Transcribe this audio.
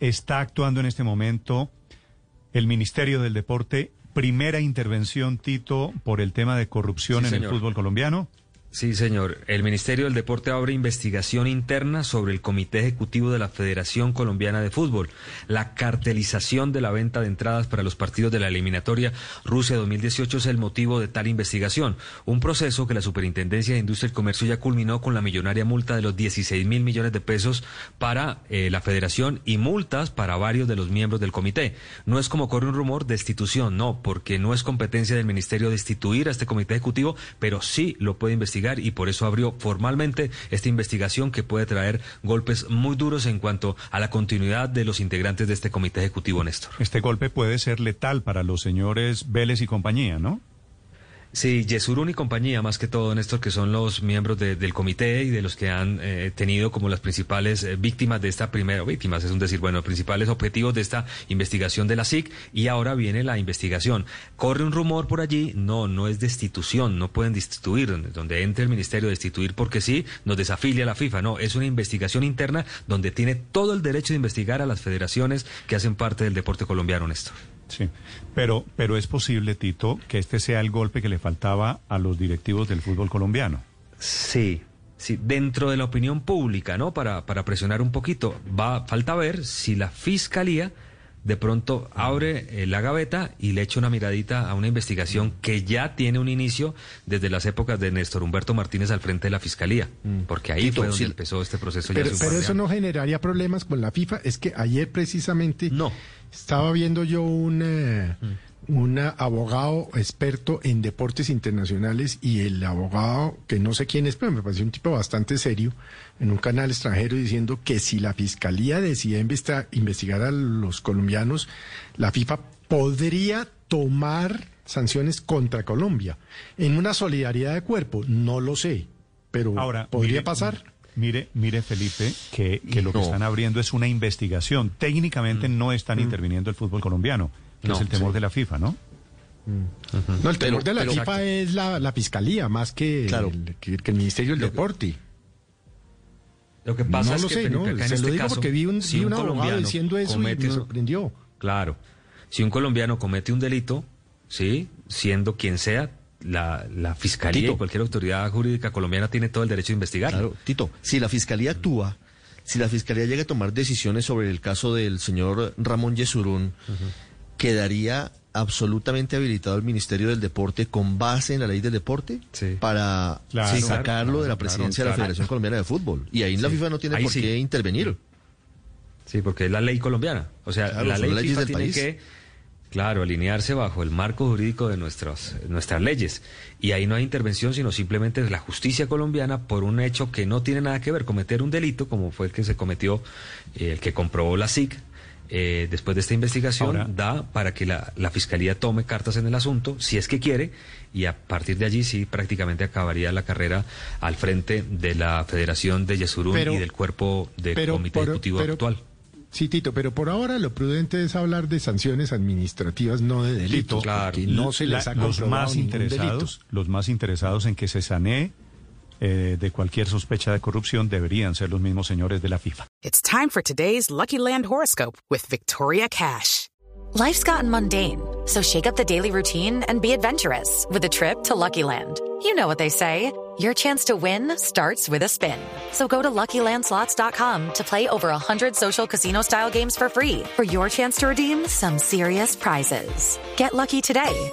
Está actuando en este momento el Ministerio del Deporte. Primera intervención, Tito, por el tema de corrupción Sí, en el fútbol colombiano. Sí, señor. El Ministerio del Deporte abre investigación interna sobre el Comité Ejecutivo de la Federación Colombiana de Fútbol, la cartelización de la venta de entradas para los partidos de la eliminatoria Rusia 2018 es el motivo de tal investigación. Un proceso que la Superintendencia de Industria y Comercio ya culminó con la millonaria multa de los 16 mil millones de pesos para eh, la Federación y multas para varios de los miembros del comité. No es como corre un rumor destitución, no, porque no es competencia del Ministerio destituir a este comité ejecutivo, pero sí lo puede investigar y por eso abrió formalmente esta investigación que puede traer golpes muy duros en cuanto a la continuidad de los integrantes de este comité ejecutivo, Néstor. Este golpe puede ser letal para los señores Vélez y compañía, ¿no? Sí, Yesurún y compañía, más que todo, Néstor, que son los miembros de- del comité y de los que han eh, tenido como las principales eh, víctimas de esta primera, víctimas, es un decir, bueno, principales objetivos de esta investigación de la SIC y ahora viene la investigación. Corre un rumor por allí, no, no es destitución, no pueden destituir, donde entre el ministerio destituir porque sí, nos desafilia la FIFA, no, es una investigación interna donde tiene todo el derecho de investigar a las federaciones que hacen parte del deporte colombiano, Néstor. Sí. Pero, pero es posible, Tito, que este sea el golpe que le faltaba a los directivos del fútbol colombiano. Sí, sí, dentro de la opinión pública, ¿no? Para, para presionar un poquito. Va, falta ver si la fiscalía de pronto abre eh, la gaveta y le echa una miradita a una investigación que ya tiene un inicio desde las épocas de Néstor Humberto Martínez al frente de la fiscalía, porque ahí Tito, fue donde sí. empezó este proceso. ya Pero, un pero eso no generaría problemas con la FIFA. Es que ayer precisamente No. estaba viendo yo un, eh, un abogado experto en deportes internacionales y el abogado, que no sé quién es, pero me pareció un tipo bastante serio, en un canal extranjero diciendo que si la fiscalía decide investigar a los colombianos, la FIFA podría tomar sanciones contra Colombia en una solidaridad de cuerpo. No lo sé, pero Ahora, podría mire, pasar. Mire, mire, Felipe, que, que lo que están abriendo es una investigación. Técnicamente no están interviniendo el fútbol colombiano, que No, es el temor sí. de la FIFA, ¿no? No, el temor de la pero- FIFA es la, la fiscalía más que, Claro. el, que, que el Ministerio del Deporte. Lo que pasa no es lo que, sé, no, en se este lo digo caso, porque vi un, si vi un abogado colombiano diciendo eso y me un- sorprendió. Claro. Si un colombiano comete un delito, ¿sí? Siendo quien sea, la, la fiscalía Tito. y cualquier autoridad jurídica colombiana tiene todo el derecho de investigar. Claro, Tito, si la fiscalía actúa, si la fiscalía llega a tomar decisiones sobre el caso del señor Ramón Yesurún, quedaría absolutamente habilitado el Ministerio del Deporte con base en la ley del deporte Sí. para Claro, sí, claro, sacarlo de la presidencia claro. de la Federación Colombiana de Fútbol. Y ahí la FIFA no tiene Ahí por sí. qué intervenir. Sí, porque es la ley colombiana. O sea, la ley FIFA del tiene país. que, claro, alinearse bajo el marco jurídico de nuestras, nuestras leyes. Y ahí no hay intervención, sino simplemente es la justicia colombiana por un hecho que no tiene nada que ver, cometer un delito, como fue el que se cometió, eh, el que comprobó la SIC. Eh, después de esta investigación, Ahora- da para que la, la fiscalía tome cartas en el asunto, si es que quiere, y a partir de allí sí prácticamente acabaría la carrera al frente de la Federación de Yesurún Pero- y del cuerpo de pero comité por- ejecutivo pero- actual. Sí, Tito, pero por ahora lo prudente es hablar de sanciones administrativas, no de delitos, claro. porque no se les La- ha los más interesados, delito. los más interesados en que se sanee eh, de cualquier sospecha de corrupción deberían ser los mismos señores de la FIFA. It's time for today's Lucky Land horoscope with Victoria Cash. Life's gotten mundane, so shake up the daily routine and be adventurous with a trip to Lucky Land. You know what they say. Your chance to win starts with a spin. So go to LuckyLandSlots.com to play over 100 social casino-style games for free for your chance to redeem some serious prizes. Get lucky today